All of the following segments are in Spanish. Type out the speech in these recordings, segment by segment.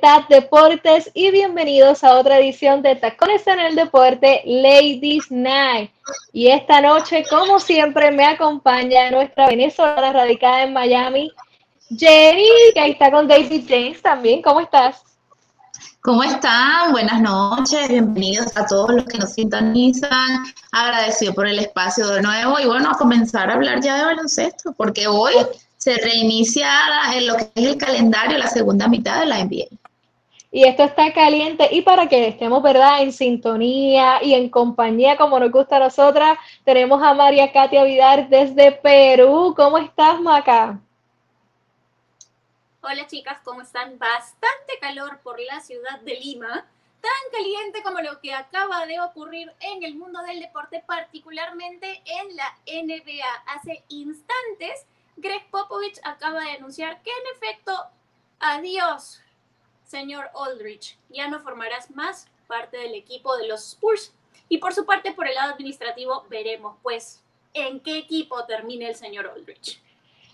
TAP Deportes y bienvenidos a otra edición de Tacones en el Deporte Ladies Night. Y esta noche, como siempre, me acompaña nuestra venezolana radicada en Miami, Jenny, que ahí está con David James también. ¿Cómo estás? ¿Cómo están? Buenas noches, bienvenidos a todos los que nos sintonizan. Agradecido por el espacio de nuevo y bueno, a comenzar a hablar ya de baloncesto, porque hoy se reinicia en lo que es el calendario, la segunda mitad de la NBA. Y esto está caliente y para que estemos, ¿verdad?, en sintonía y en compañía como nos gusta a nosotras, tenemos a María Katia Vidar desde Perú. ¿Cómo estás, Maca? Hola chicas, ¿cómo están? Bastante calor por la ciudad de Lima, tan caliente como lo que acaba de ocurrir en el mundo del deporte, particularmente en la NBA. Hace instantes Greg Popovich acaba de anunciar que en efecto, adiós, señor Aldrich, ya no formarás más parte del equipo de los Spurs. Y por su parte, por el lado administrativo, veremos pues en qué equipo termine el señor Aldrich.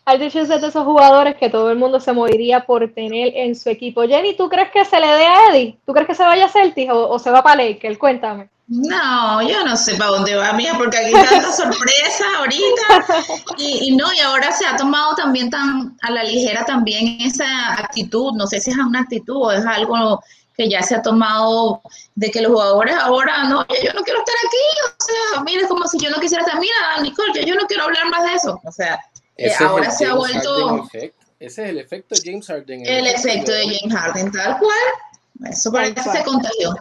Aldrich es de esos jugadores que todo el mundo se moriría por tener en su equipo. Jenny, ¿tú crees que se le dé a Eddie? ¿Tú crees que se vaya a Celtics o, o se va para Lakers? Cuéntame. No, yo no sé para dónde va, mía, porque aquí tanta sorpresa ahorita. Y, no, y ahora se ha tomado también tan a la ligera también esa actitud. No sé si es una actitud o es algo que ya se ha tomado de que los jugadores ahora, no, yo no quiero estar aquí. O sea, mire, como si yo no quisiera estar. Mira, Nicole, yo, no quiero hablar más de eso. O sea, eh, ahora se ha vuelto. Ese es el efecto James Harden. El, efecto de James Harden, tal cual. Eso parece que se contagió.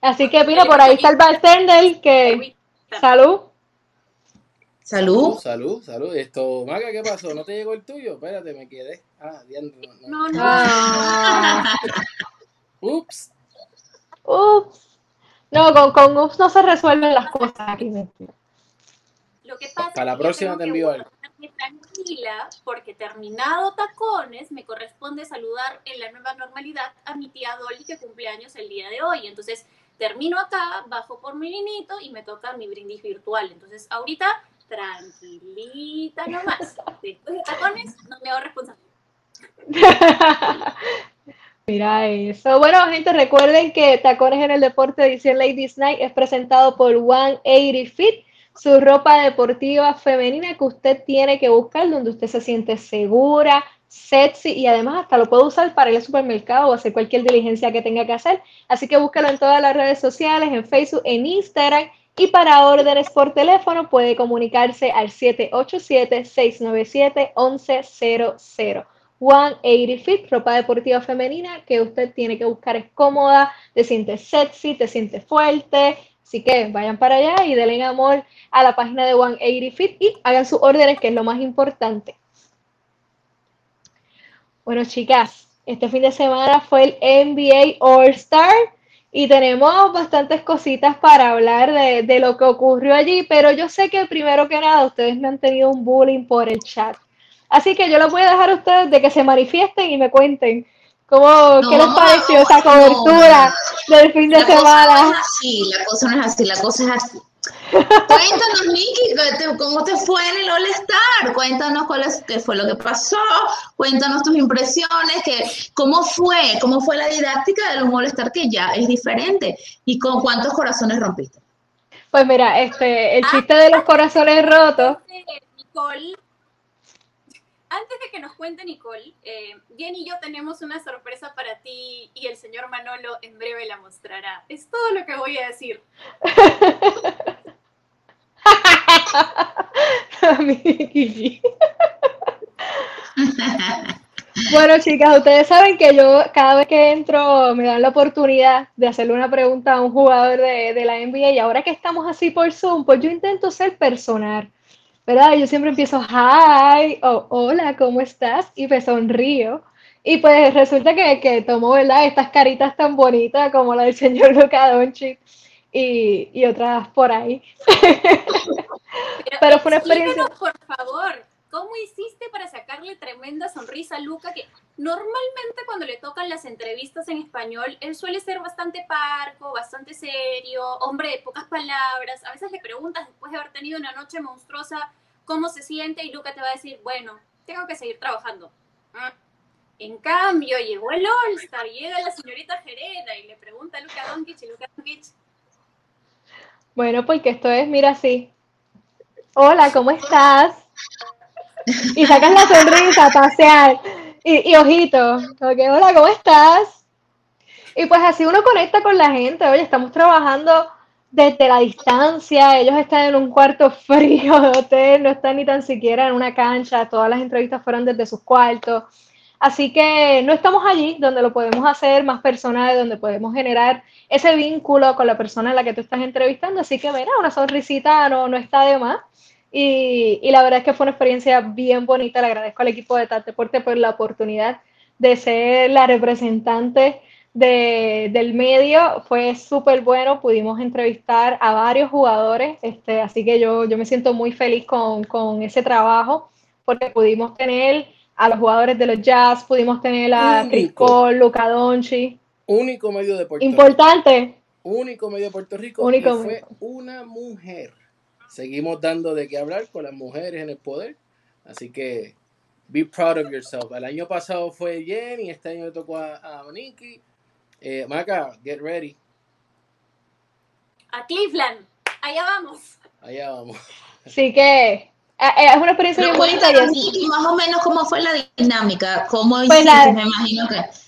Así que mira, por ahí está el bartender que... Salud. Salud. Salud, salud. Esto, Maga, ¿qué pasó? ¿No te llegó el tuyo? Espérate, me quedé. Ah, no, no. no. Ah. Ups. Ups. No, con, con ups no se resuelven las cosas aquí. Lo que pasa Para la próxima te envío algo. Tranquila, porque terminado tacones, me corresponde saludar en la nueva normalidad a mi tía Dolly que cumple años el día de hoy. Entonces, termino acá, bajo por mi vinito y me toca mi brindis virtual. Entonces, ahorita, tranquilita nomás. Después de tacones, no me hago responsable. Mira eso. Bueno, gente, recuerden que Tacones en el Deporte Edición Ladies Night es presentado por 180 Fit, su ropa deportiva femenina que usted tiene que buscar, donde usted se siente segura, sexy y además hasta lo puede usar para ir al supermercado o hacer cualquier diligencia que tenga que hacer. Así que búsquelo en todas las redes sociales, en Facebook, en Instagram. Y para órdenes por teléfono puede comunicarse al 787-697-1100. 180 Fit, ropa deportiva femenina que usted tiene que buscar es cómoda, te sientes sexy, te sientes fuerte. Así que vayan para allá y denle amor a la página de 180 Fit y hagan sus órdenes, que es lo más importante. Bueno, chicas, este fin de semana fue el NBA All Star y tenemos bastantes cositas para hablar de, de, lo que ocurrió allí, pero yo sé que primero que nada ustedes me han tenido un bullying por el chat. Así que yo les voy a dejar a ustedes de que se manifiesten y me cuenten cómo, qué les pareció esa cobertura del fin de semana. No es así, la cosa no es así, la cosa es así. Cuéntanos, Nicky, cómo te fue en el All Star. Cuéntanos cuál es, qué fue lo que pasó. Cuéntanos tus impresiones, que, cómo fue, cómo fue la didáctica del All Star que ya es diferente y con cuántos corazones rompiste. Pues mira, este, el ah, chiste de los corazones rotos. Nicole, antes de que nos cuente Nicole, eh, Jenny y yo tenemos una sorpresa para ti y el señor Manolo en breve la mostrará. Es todo lo que voy a decir. bueno, chicas, ustedes saben que yo cada vez que entro me dan la oportunidad de hacerle una pregunta a un jugador de, de la NBA y ahora que estamos así por Zoom, pues yo intento ser personal. ¿verdad? Yo siempre empiezo, hi, o hola, ¿cómo estás? Y me sonrío. Y pues resulta que, que tomó, ¿verdad? Estas caritas tan bonitas como la del señor Luca Doncic y, y otras por ahí. Pero, fue una experiencia. por favor, ¿cómo hiciste para sacarle tremenda sonrisa a Luca? Que normalmente cuando le tocan las entrevistas en español, él suele ser bastante parco, bastante serio, hombre de pocas palabras. A veces le preguntas después de haber tenido una noche monstruosa cómo se siente y Luca te va a decir, bueno, tengo que seguir trabajando. Ah. En cambio, llegó el All-Star, llega la señorita Gerena y le pregunta a Luca Doncic y Luca Doncic. Bueno, porque esto es, mira así. Hola, ¿cómo estás? Y sacas la sonrisa, pasear. Y, y ojito, okay, hola, ¿cómo estás? Y pues así uno conecta con la gente. Oye, estamos trabajando desde la distancia, ellos están en un cuarto frío de hotel, no están ni tan siquiera en una cancha, todas las entrevistas fueron desde sus cuartos. Así que no estamos allí donde lo podemos hacer más personal, donde podemos generar ese vínculo con la persona a la que tú estás entrevistando. Así que, mira, una sonrisita no, no está de más. Y, y, la verdad es que fue una experiencia bien bonita. Le agradezco al equipo de Deporte por la oportunidad de ser la representante de, del medio. Fue súper bueno. Pudimos entrevistar a varios jugadores. Este, así que yo, yo me siento muy feliz con, con ese trabajo porque pudimos tener a los jugadores de los Jazz, pudimos tener a Chris Cole, Luca Donchi. Único medio de Puerto Importante. Rico. Único medio de Puerto Rico. Único fue una mujer. Seguimos dando de qué hablar con las mujeres en el poder. Así que be proud of yourself. El año pasado fue Jenny, este año le tocó a, a Eh, Maca, get ready. A Cleveland. Allá vamos. Allá vamos. Así que eh, eh, es una experiencia muy bonita. Y, más o menos cómo fue la dinámica, cómo pues me imagino que...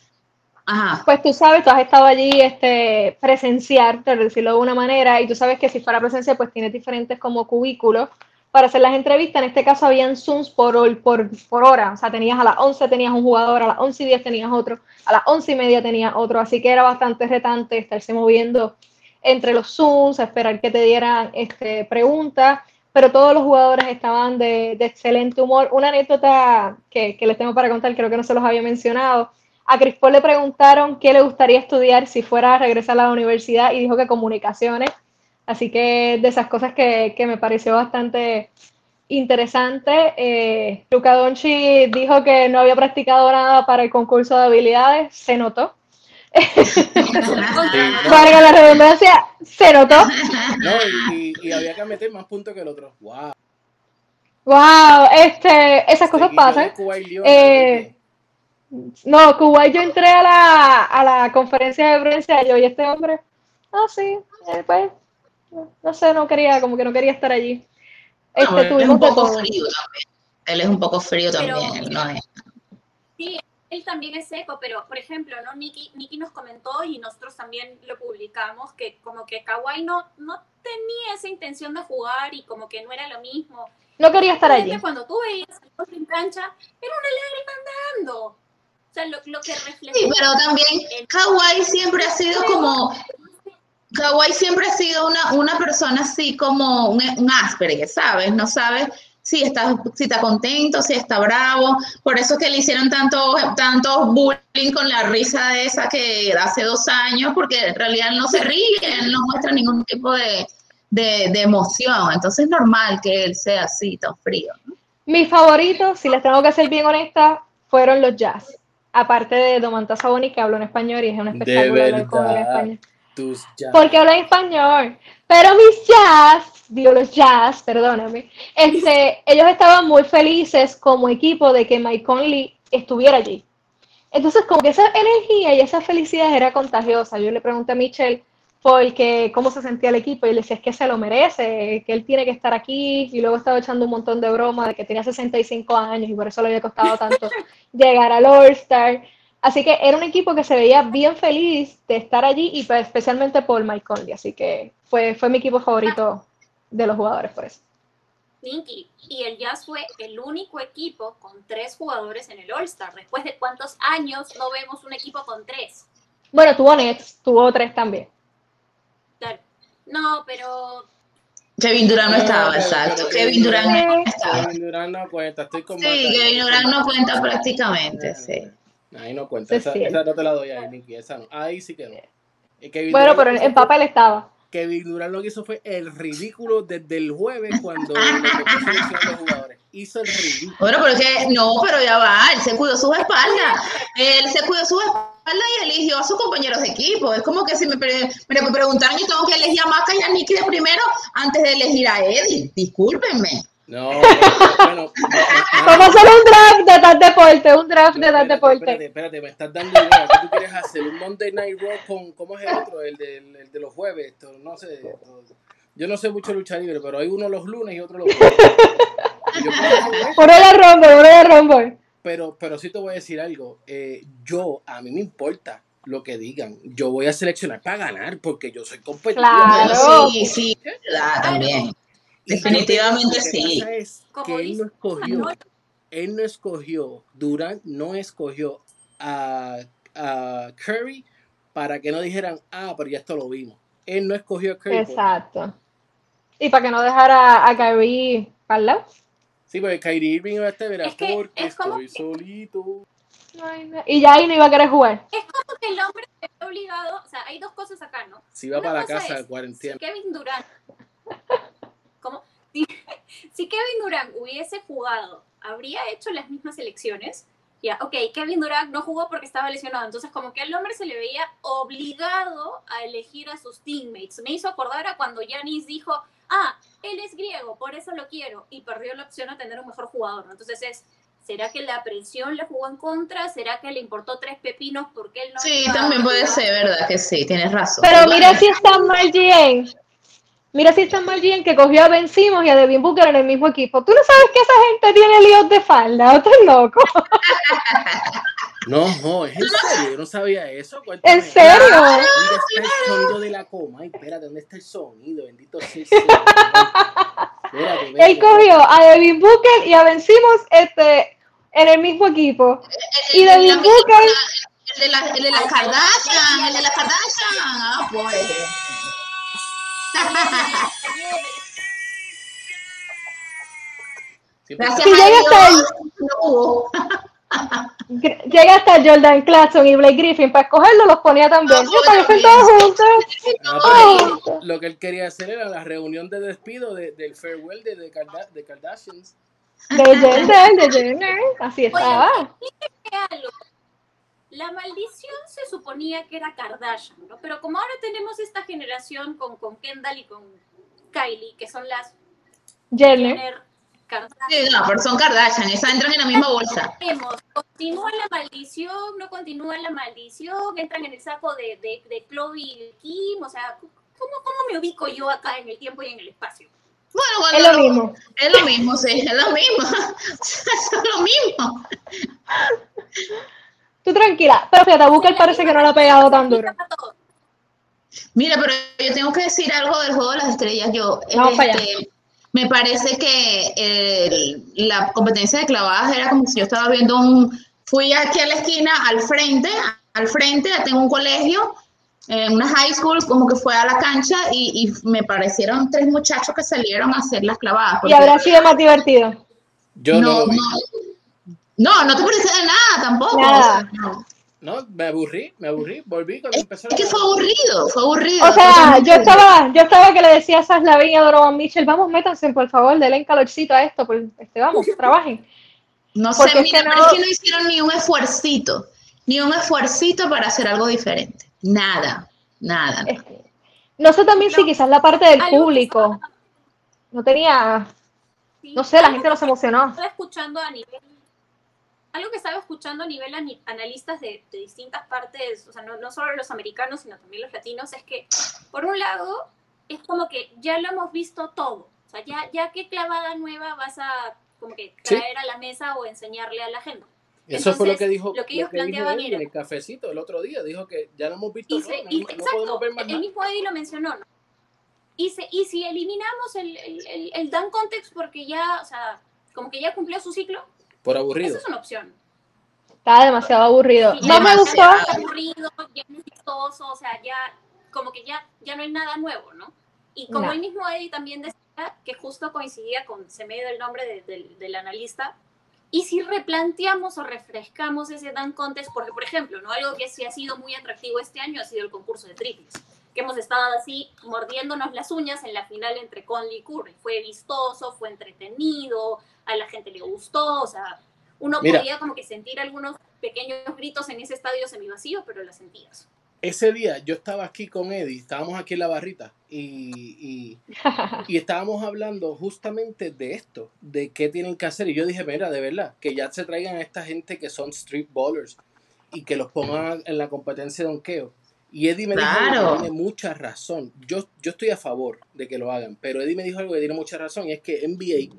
Pues tú sabes, tú has estado allí este, presenciar, por decirlo de una manera, y tú sabes que si fuera presencia, pues tienes diferentes como cubículos para hacer las entrevistas. En este caso habían Zooms por, por, por hora, o sea, tenías a las 11 tenías un jugador, a las 11 y 10 tenías otro, a las 11 y media tenías otro, así que era bastante retante estarse moviendo entre los Zooms, esperar que te dieran este, preguntas pero todos los jugadores estaban de, excelente humor. Una anécdota que, les tengo para contar, creo que no se los había mencionado. A Chris Paul le preguntaron qué le gustaría estudiar si fuera a regresar a la universidad y dijo que comunicaciones. Así que de esas cosas que, me pareció bastante interesante. Eh, Luca Donchi dijo que no había practicado nada para el concurso de habilidades, se notó. Para la redundancia, se notó. No, y, había que meter más puntos que el otro. ¡Wow! ¡Wow! Este, esas cosas pasan. Eh, no, Kuwait yo entré a la, a la conferencia de prensa yo y este hombre, ah, sí, eh, pues, no sé, no quería, como que no quería estar allí. Este, él es un poco frío también. Él es un poco frío también, no es. Sí, él también es seco, pero por ejemplo, ¿no? Nikki, nos comentó y nosotros también lo publicamos que como que Kawhi no, no tenía esa intención de jugar y como que no era lo mismo. No quería estar allí. Cuando tú veías el en cancha, era una lágrima andando. Lo, lo que refleja. Sí, pero también Kawhi siempre ha sido como Kawhi siempre ha sido una, una persona así como un, un Asperger, ¿sabes? No sabes si está, si está contento, si está bravo. Por eso es que le hicieron tanto, tanto bullying con la risa de esa que hace dos años, porque en realidad no se ríe, él no muestra ningún tipo de, emoción. Entonces es normal que él sea así, tan frío. Mis favoritos, si les tengo que ser bien honesta, fueron los jazz. Aparte de Domantas Saboni, que habló en español y es un espectáculo hablar con en español. Porque habla en español. Pero mis jazz digo los Jazz, perdóname, este, ellos estaban muy felices como equipo de que Mike Conley estuviera allí. Entonces, como que esa energía y esa felicidad era contagiosa. Yo le pregunté a Michelle porque cómo se sentía el equipo y le decía es que se lo merece, que él tiene que estar aquí y luego estaba echando un montón de broma de que tenía 65 años y por eso le había costado tanto llegar al All-Star. Así que era un equipo que se veía bien feliz de estar allí y pues, especialmente por Mike Conley, así que fue, fue mi equipo favorito de los jugadores, por eso. Nicky, y el Jazz fue el único equipo con tres jugadores en el All-Star. Después de cuántos años no vemos un equipo con tres. Bueno, tuvo Nets, tuvo tres también. No, pero Kevin Durant no estaba, exacto. Kevin Durant no estaba. Kevin Durant no cuenta, estoy con Sí, Kevin Durant no cuenta prácticamente, sí. Ahí no cuenta, esa, esa, no te la doy ahí, Nicky, esa no. Ahí sí que no. bueno, pero en, papel estaba. Kevin Durant lo que hizo fue el ridículo desde el jueves cuando los jugadores. Hizo el ridículo. Bueno, pero es que no, pero ya va, él se cuidó sus espaldas. Él se cuidó sus espaldas y eligió a sus compañeros de equipo. Es como que si me, me preguntaran, yo tengo que elegir a Maca y a Nicky de primero antes de elegir a Eddie. Discúlpenme. No, bueno, vamos a hacer un draft de tal deporte, un draft de tal deporte. Espérate, espérate, me estás dando idea. ¿Qué tú quieres hacer? ¿Un Monday Night Raw con, cómo es el otro? El de, el de los jueves, esto, no sé. Yo no sé mucho lucha libre, pero hay uno los lunes y otro los jueves. Por el rombo, por el rombo. Pero, pero sí te voy a decir algo. Eh, yo, a mí me importa lo que digan. Yo voy a seleccionar para ganar porque yo soy competitivo. Claro. Sí, sí, también. Definitivamente sí. Es que él no escogió, él no escogió, Durant no escogió a, a, Curry para que no dijeran, ah, pero ya esto lo vimos. Él no escogió a Curry. Exacto. Y para que no dejara a Kyrie para. Sí, porque Kyrie Irving iba a estar, verá, porque estoy solito. Y ya ahí no iba a querer jugar. Es como que el hombre se ve obligado, o sea, hay dos cosas acá, ¿no? Si va para la casa de cuarentena. Kevin Durant si, Kevin Durant hubiese jugado, habría hecho las mismas elecciones. Ya, ok, Kevin Durant no jugó porque estaba lesionado, entonces como que al hombre se le veía obligado a elegir a sus teammates. Me hizo acordar a cuando Yanis dijo, ah, él es griego, por eso lo quiero, y perdió la opción a tener un mejor jugador. Entonces es, ¿será que la presión le jugó en contra? ¿Será que le importó tres pepinos porque él no... Sí, también puede ser, ¿verdad? Que sí, tienes razón. Pero mira si está mal bien Mira si está mal bien que cogió a Ben Simmons y a Devin Booker en el mismo equipo. ¿Tú no sabes que esa gente tiene líos de falda? ¿O estás loco? No, no, es en serio, yo no sabía eso. ¿En serio? ¿Dónde está el sonido de la coma? Ay, espérate, ¿dónde está el sonido? Bendito sea Él cogió a Devin Booker y a Ben Simmons este, en el mismo equipo. Y Devin Booker... El de la, el de la Kardashian, el de la Kardashian. Ah, pues. Gracias si llega hasta llega hasta Jordan Clarkson y Blake Griffin para escogerlo los ponía también no, todos juntos lo que él quería hacer era la reunión de despido de, del farewell de, de, de Kardashians de Jenner de Jenner así estaba la maldición se suponía que era Kardashian, ¿no? Pero como ahora tenemos esta generación con, con Kendall y con Kylie, que son las Jenner, Sí, no, pero son Kardashian, esas entran en la misma bolsa. Continúa la maldición, no continúa la maldición, entran en el saco de, de, de Chloe y Kim, o sea, ¿cómo, ¿cómo me ubico yo acá en el tiempo y en el espacio? Bueno, es lo mismo. Es lo mismo, sí, es lo mismo. es lo mismo. Tú tranquila, pero fíjate, Booker parece que no lo ha pegado tan duro. Mira, pero yo tengo que decir algo del juego de las estrellas. Yo, este, me parece que la competencia de clavadas era como si yo estaba viendo un. Fui aquí a la esquina, al frente, al frente, tengo un colegio, en una high school, como que fue a la cancha y, me parecieron tres muchachos que salieron a hacer las clavadas. ¿Y habrá sido más divertido? Yo no, no, no, no te parece de nada tampoco. no. me aburrí, me aburrí, volví cuando empezó. Es que fue aburrido, fue aburrido. O sea, yo estaba, yo estaba que le decía a Saslavin y a Donovan Mitchell, vamos, métanse, por favor, denle calorcito a esto, pues, este, vamos, trabajen. No sé, mira, pero es que no hicieron ni un esfuercito, ni un esfuercito para hacer algo diferente. Nada, nada. no sé también si quizás la parte del público no tenía, no sé, la gente no se emocionó. Estaba escuchando a nivel algo que estaba escuchando a nivel analistas de, distintas partes, o sea, no, no, solo los americanos, sino también los latinos, es que, por un lado, es como que ya lo hemos visto todo. O sea, ya, ya qué clavada nueva vas a como que traer a la mesa o enseñarle a la gente. Eso fue lo que dijo, lo que ellos planteaban en el cafecito el otro día. Dijo que ya lo hemos visto todo, no, podemos ver más El mismo Eddie lo mencionó, ¿no? Y, y si eliminamos el, el, el, Dan Context porque ya, o sea, como que ya cumplió su ciclo, por aburrido. Esa es una opción. Estaba demasiado aburrido. no me gustó. aburrido, ya no es o sea, ya como que ya, ya no hay nada nuevo, ¿no? Y como el mismo Eddie también decía, que justo coincidía con, se me dio el nombre del analista, y si replanteamos o refrescamos ese Dan Contest, porque por ejemplo, ¿no? algo que sí ha sido muy atractivo este año ha sido el concurso de triples, que hemos estado así mordiéndonos las uñas en la final entre Conley y Curry. Fue vistoso, fue entretenido, a la gente le gustó, o sea, uno podía como que sentir algunos pequeños gritos en ese estadio semivacío, pero lo sentías ese día yo estaba aquí con Eddie, estábamos aquí en la barrita y, y, estábamos hablando justamente de esto, de qué tienen que hacer. Y yo dije, mira, de verdad, que ya se traigan a esta gente que son street ballers y que los pongan en la competencia de donkeo. Y Eddie me dijo que tiene mucha razón. Yo, yo estoy a favor de que lo hagan, pero Eddie me dijo algo que tiene mucha razón y es que NBA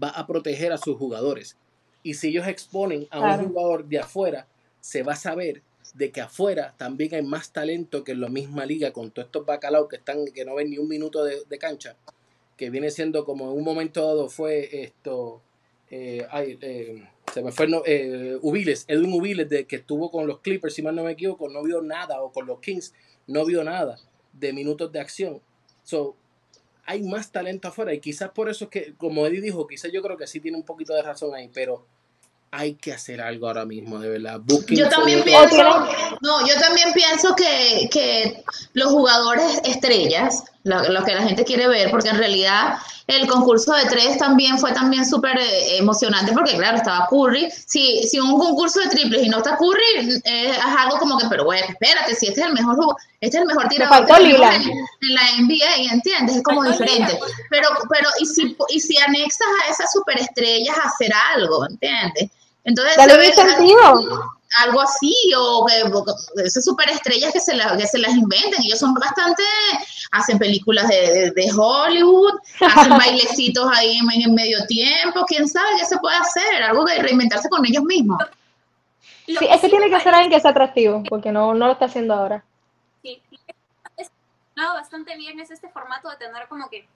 va a proteger a sus jugadores. Y si ellos exponen a un jugador de afuera, se va a saber de que afuera también hay más talento que en la misma liga con todos estos bacalaos que están que no ven ni un minuto de, cancha que viene siendo como en un momento dado fue esto eh, eh, se me fue eh, Ubiles, Edwin Ubiles de que estuvo con los Clippers si mal no me equivoco no vio nada o con los Kings no vio nada de minutos de acción so hay más talento afuera y quizás por eso es que como Eddie dijo quizás yo creo que sí tiene un poquito de razón ahí pero hay que hacer algo ahora mismo, de verdad. yo también pienso, no, yo también pienso que, que los jugadores estrellas, lo, que la gente quiere ver, porque en realidad el concurso de tres también fue también súper eh, emocionante, porque claro, estaba Curry. Si, si un concurso de triples y no está Curry, eh, es algo como que, pero bueno, espérate, si este es el mejor este es el mejor tirador en, en, la NBA, ¿entiendes? Es como diferente. Pero, pero, y si, y si anexas a esas superestrellas a hacer algo, ¿entiendes? Entonces, algo así, o, esas superestrellas que se, que se las inventen, ellos son bastante, hacen películas de, de, Hollywood, hacen bailecitos ahí en, medio tiempo, quién sabe qué se puede hacer, algo de reinventarse con ellos mismos. Sí, es que tiene que ser alguien que sea atractivo, porque no, no lo está haciendo ahora. Sí, bastante bien es este formato de tener como que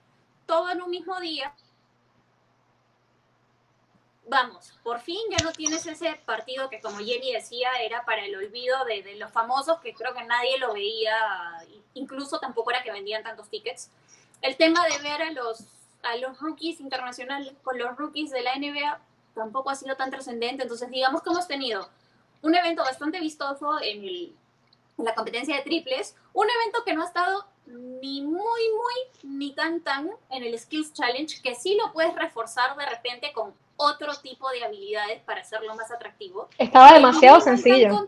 todo en un mismo día, vamos, por fin ya no tienes ese partido que como Jenny decía era para el olvido de, los famosos, que creo que nadie lo veía, incluso tampoco era que vendían tantos tickets. El tema de ver a los, a los rookies internacionales con los rookies de la NBA tampoco ha sido tan trascendente, entonces digamos que hemos tenido un evento bastante vistoso en, en la competencia de triples, un evento que no ha estado ni muy, muy, ni tan, tan en el Skills Challenge, que sí lo puedes reforzar de repente con otro tipo de habilidades para hacerlo más atractivo. Estaba demasiado sencillo.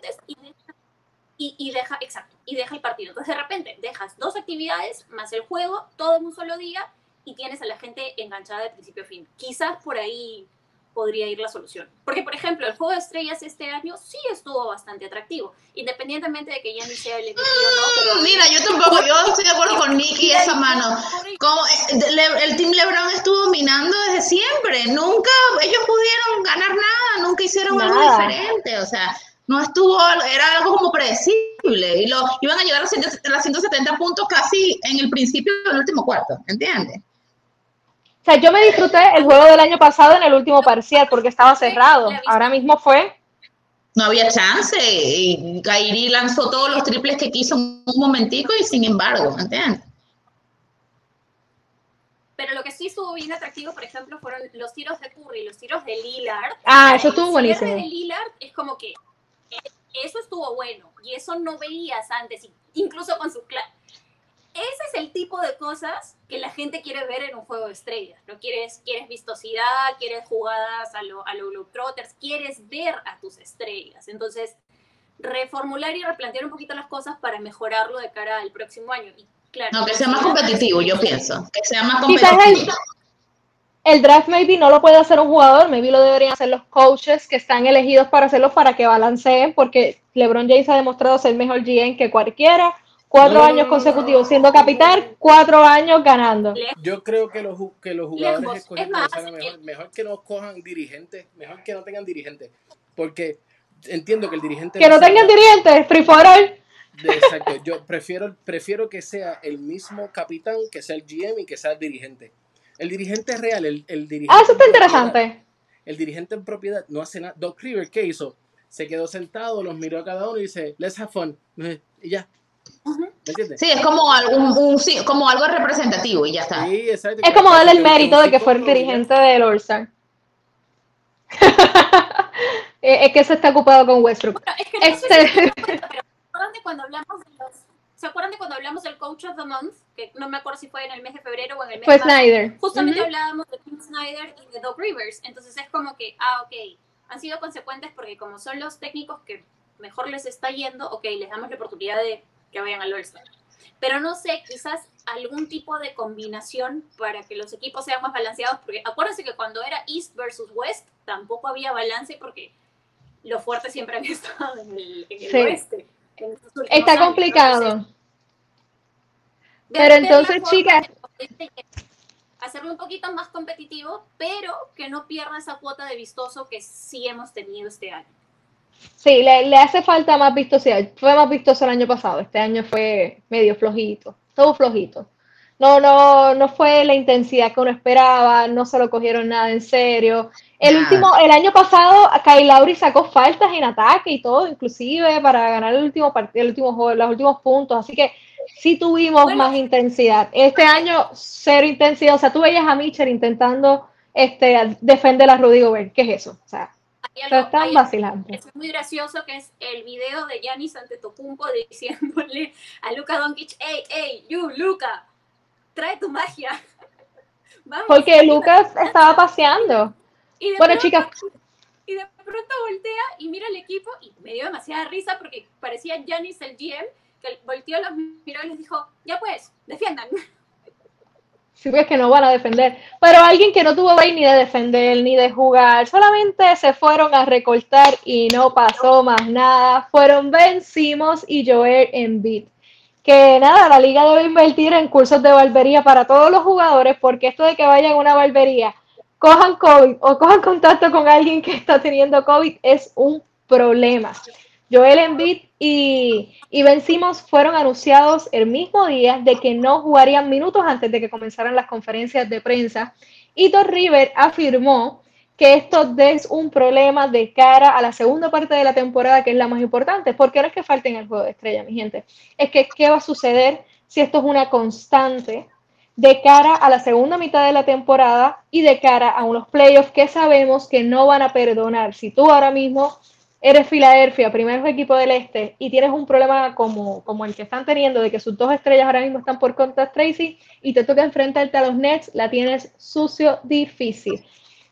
Y, deja, exacto, y deja el partido. Entonces de repente dejas dos actividades más el juego, todo en un solo día, y tienes a la gente enganchada de principio a fin. Quizás por ahí podría ir la solución. Porque, por ejemplo, el juego de estrellas este año sí estuvo bastante atractivo, independientemente de que ya ni sea el MVP o no. Pero Mira, yo tampoco, yo estoy de acuerdo con Nicky esa mano. Como el Team LeBron estuvo dominando desde siempre, nunca ellos pudieron ganar nada, nunca hicieron algo diferente, o sea, no estuvo, era algo como predecible, y lo iban a llegar a, a 170 puntos casi en el principio del último cuarto, ¿entiendes? O sea, yo me disfruté el juego del año pasado en el último parcial porque estaba cerrado. Ahora mismo fue. No había chance. Y Kairi lanzó todos los triples que quiso un momentico y sin embargo, ¿entiendes? Pero lo que sí estuvo bien atractivo, por ejemplo, fueron los tiros de Curry, los tiros de Lillard. Ah, eso estuvo buenísimo. de Lillard es como que eh, eso estuvo bueno y eso no veías antes, incluso con su ese es el tipo de cosas que la gente quiere ver en un juego de estrellas. ¿no? Quieres, quieres vistosidad, quieres jugadas a lo, a lo Globetrotters, quieres ver a tus estrellas. Entonces, reformular y replantear un poquito las cosas para mejorarlo de cara al próximo año. Y, claro, no, que sea más competitivo, yo pienso. Que sea más competitivo. El, draft maybe no lo puede hacer un jugador, maybe lo deberían hacer los coaches que están elegidos para hacerlo para que balanceen, porque LeBron James ha demostrado ser mejor GM que cualquiera Cuatro años consecutivos siendo capitán, cuatro años ganando. Yo creo que los, que los jugadores escogen mejor, mejor que no cojan dirigentes, mejor que no tengan dirigentes. Porque entiendo que el dirigente. Que no tengan dirigentes, free for all. Exacto, yo prefiero, prefiero que sea el mismo capitán, que sea el GM y que sea el dirigente. El dirigente real, el, el dirigente. Ah, eso está interesante. El dirigente en propiedad no hace nada. Doc River, ¿qué hizo? Se quedó sentado, los miró a cada uno y dice, let's have fun. Y ya, Sí, es como algo, un, como algo representativo y ya está. es como darle el mérito de que fue el dirigente del All-Star. es que se está ocupado con Westbrook. es que este... cuando hablamos de los ¿Se acuerdan de cuando hablamos del Coach of the Month? Que no me acuerdo si fue en el mes de febrero o en el mes fue de Snyder. Justamente hablábamos de Tim Snyder y de Doc Rivers. Entonces es como que, ah, ok, han sido consecuentes porque como son los técnicos que mejor les está yendo, ok, les damos la oportunidad de que vayan al All-Star. Pero no sé, quizás algún tipo de combinación para que los equipos sean más balanceados, porque acuérdense que cuando era East versus West tampoco había balance porque lo fuerte siempre había estado en el, oeste. Está complicado. Pero entonces, chicas. Hacerlo un poquito más competitivo, pero que no pierda esa cuota de vistoso que sí hemos tenido este año. Sí, le, hace falta más vistosidad. Fue más vistoso el año pasado. Este año fue medio flojito. Todo flojito. No, no, no fue la intensidad que uno esperaba. No se lo cogieron nada en serio. El último, el año pasado, Kyle Lauri sacó faltas en ataque y todo, inclusive para ganar el último partido, el último los últimos puntos. Así que sí tuvimos más intensidad. Este año, cero intensidad. O sea, tú veías a Mitchell intentando este, defender a Rudy Gobert. ¿Qué es eso? O sea, están vacilando. Es muy gracioso que es el video de Giannis Antetokounmpo diciéndole a Luka Doncic, hey, hey, you, Luka, trae tu magia. Porque Lucas estaba paseando bueno, chicas. Y de pronto voltea y mira el equipo y me dio demasiada risa porque parecía Janis el GM, que volteó, los miró y les dijo, ya pues, defiendan. Sí, pues que no van a defender. Pero alguien que no tuvo ahí ni de defender ni de jugar, solamente se fueron a recortar y no pasó más nada. Fueron Ben Simmons y Joel Embiid. Que nada, la liga debe invertir en cursos de barbería para todos los jugadores, porque esto de que vayan a una barbería cojan COVID o cojan contacto con alguien que está teniendo COVID es un problema. Joel Embiid y, y fueron anunciados el mismo día de que no jugarían minutos antes de que comenzaran las conferencias de prensa. Y Thor River afirmó que esto es un problema de cara a la segunda parte de la temporada, que es la más importante, porque no es que falten el juego de estrella, mi gente, es que qué va a suceder si esto es una constante de cara a la segunda mitad de la temporada y de cara a unos playoffs que sabemos que no van a perdonar. Si tú ahora mismo eres Filadelfia, primer equipo del este, y tienes un problema como, como el que están teniendo, de que sus dos estrellas ahora mismo están por contra Tracy, y te toca enfrentarte a los Nets, la tienes sucio, difícil.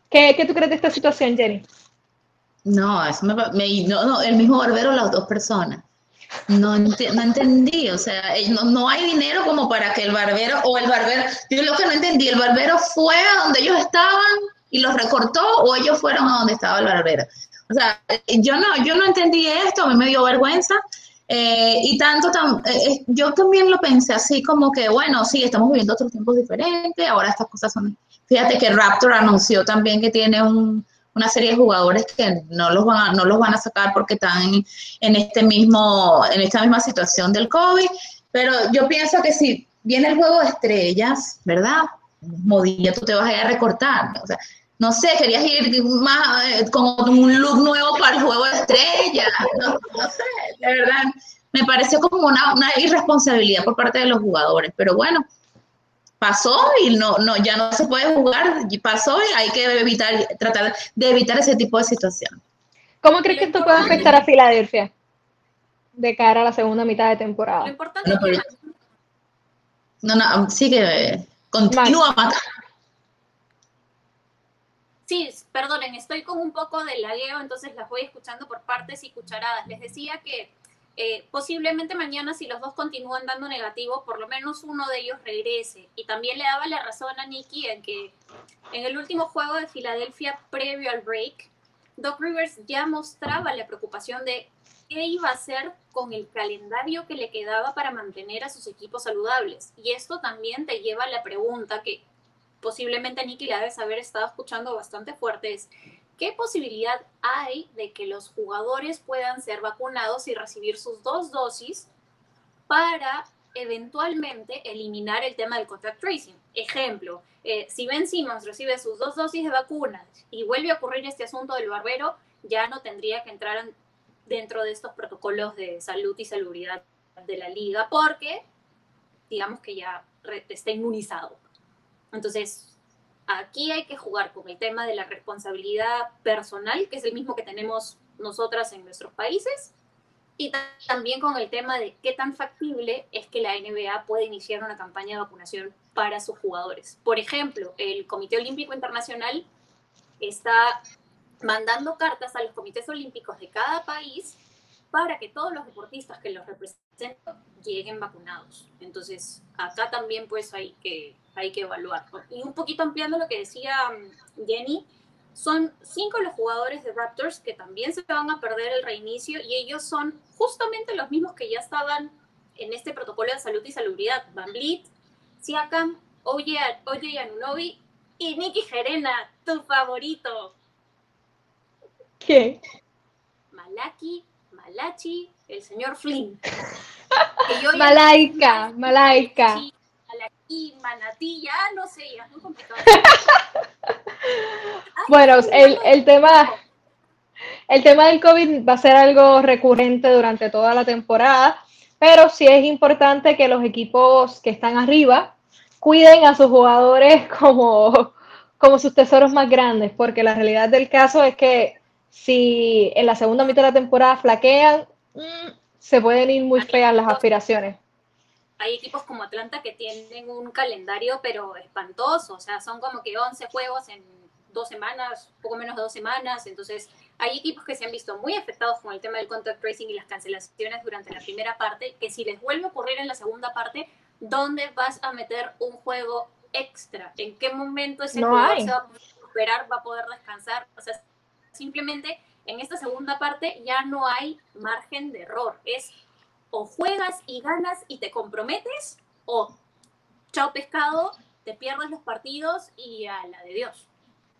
¿Qué, qué tú crees de esta situación, Jenny? No, eso me, no, no, el mismo barbero las dos personas. No, no entendí, o sea, no, no, hay dinero como para que el barbero o el barbero, yo lo que no entendí, el barbero fue a donde ellos estaban y los recortó o ellos fueron a donde estaba el barbero. O sea, yo no, yo no entendí esto, a mí me dio vergüenza. Eh, y tanto, eh, eh, yo también lo pensé así como que, bueno, sí, estamos viviendo otros tiempos diferentes, ahora estas cosas son... Fíjate que Raptor anunció también que tiene un, una serie de jugadores que no los van a, no los van a sacar porque están en, este mismo, en esta misma situación del COVID. Pero yo pienso que si viene el juego de estrellas, ¿verdad? Modilla, tú te vas a ir a recortar. O sea, no sé, querías ir más eh, con un look nuevo para el juego de estrellas. No, sé, de verdad. Me pareció como una, una irresponsabilidad por parte de los jugadores. Pero bueno, pasó y no, no, ya no se puede jugar, pasó y hay que evitar, tratar de evitar ese tipo de situación. ¿Cómo crees que esto puede afectar a Filadelfia de cara a la segunda mitad de temporada? Lo importante no, no, no, sigue, continúa Sí, perdonen, estoy con un poco de lagueo, entonces las voy escuchando por partes y cucharadas. Les decía que eh, posiblemente mañana si los dos continúan dando negativo, por lo menos uno de ellos regrese. Y también le daba la razón a Nicky en que en el último juego de Filadelfia previo al break, Doc Rivers ya mostraba la preocupación de qué iba a hacer con el calendario que le quedaba para mantener a sus equipos saludables. Y esto también te lleva a la pregunta que posiblemente Nicky la debes haber estado escuchando bastante fuerte, es ¿qué posibilidad hay de que los jugadores puedan ser vacunados y recibir sus dos dosis para eventualmente eliminar el tema del contact tracing? Ejemplo, eh, si Ben Simmons recibe sus dos dosis de vacunas y vuelve a ocurrir este asunto del barbero, ya no tendría que entrar dentro de estos protocolos de salud y salubridad de la liga porque digamos que ya está inmunizado. Entonces, aquí hay que jugar con el tema de la responsabilidad personal, que es el mismo que tenemos nosotras en nuestros países, y también con el tema de qué tan factible es que la NBA pueda iniciar una campaña de vacunación para sus jugadores. Por ejemplo, el Comité Olímpico Internacional está mandando cartas a los comités olímpicos de cada país para que todos los deportistas que los representan lleguen vacunados. Entonces, acá también pues hay que, hay que evaluar. Y un poquito ampliando lo que decía mm, Jenny, son cinco los jugadores de Raptors que también se van a perder el reinicio y ellos son justamente los mismos que ya estaban en este protocolo de salud y salubridad. Van Siakam, Oye, Oye Anunobi y Nicky Gerena, tu favorito. ¿Qué? Malaki, Malachi, el señor Flynn. Malaika, Malaika. Malaki, Manatí, ya no sé, ya es muy complicado. bueno, el, el tema... El tema del COVID va a ser algo recurrente durante toda la temporada, pero sí es importante que los equipos que están arriba cuiden a sus jugadores como, como sus tesoros más grandes, porque la realidad del caso es que si en la segunda mitad de la temporada flaquean, mm, se pueden ir muy feas las aspiraciones. Hay equipos como Atlanta que tienen un calendario pero espantoso, o sea, son como que 11 juegos en dos semanas, poco menos de dos semanas, entonces hay equipos que se han visto muy afectados con el tema del contact tracing y las cancelaciones durante la primera parte, que si les vuelve a ocurrir en la segunda parte, ¿dónde vas a meter un juego extra? ¿En qué momento ese jugador se va a poder recuperar, va a poder descansar? O sea, simplemente en esta segunda parte ya no hay margen de error. Es o juegas y ganas y te comprometes, o chao pescado, te pierdes los partidos y a la de Dios.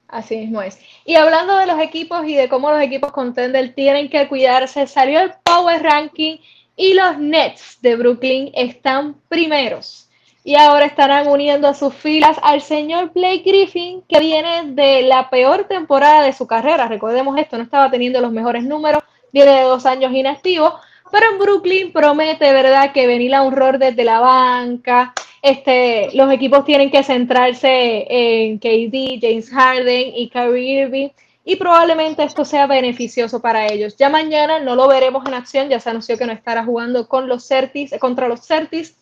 Así mismo es. Y hablando de los equipos y de cómo los equipos contender tienen que cuidarse, salió el Power Ranking y los Nets de Brooklyn están primeros. Y ahora estarán uniendo a sus filas al señor Blake Griffin, que viene de la peor temporada de su carrera. Recordemos esto, no estaba teniendo los mejores números, viene de dos años inactivo, pero en Brooklyn promete, ¿verdad?, que venir a un rol desde la banca, este, los equipos tienen que centrarse en KD, James Harden y Kyrie Irving y probablemente esto sea beneficioso para ellos. Ya mañana no lo veremos en acción, ya se anunció que no estará jugando con los Certis, contra los Certis,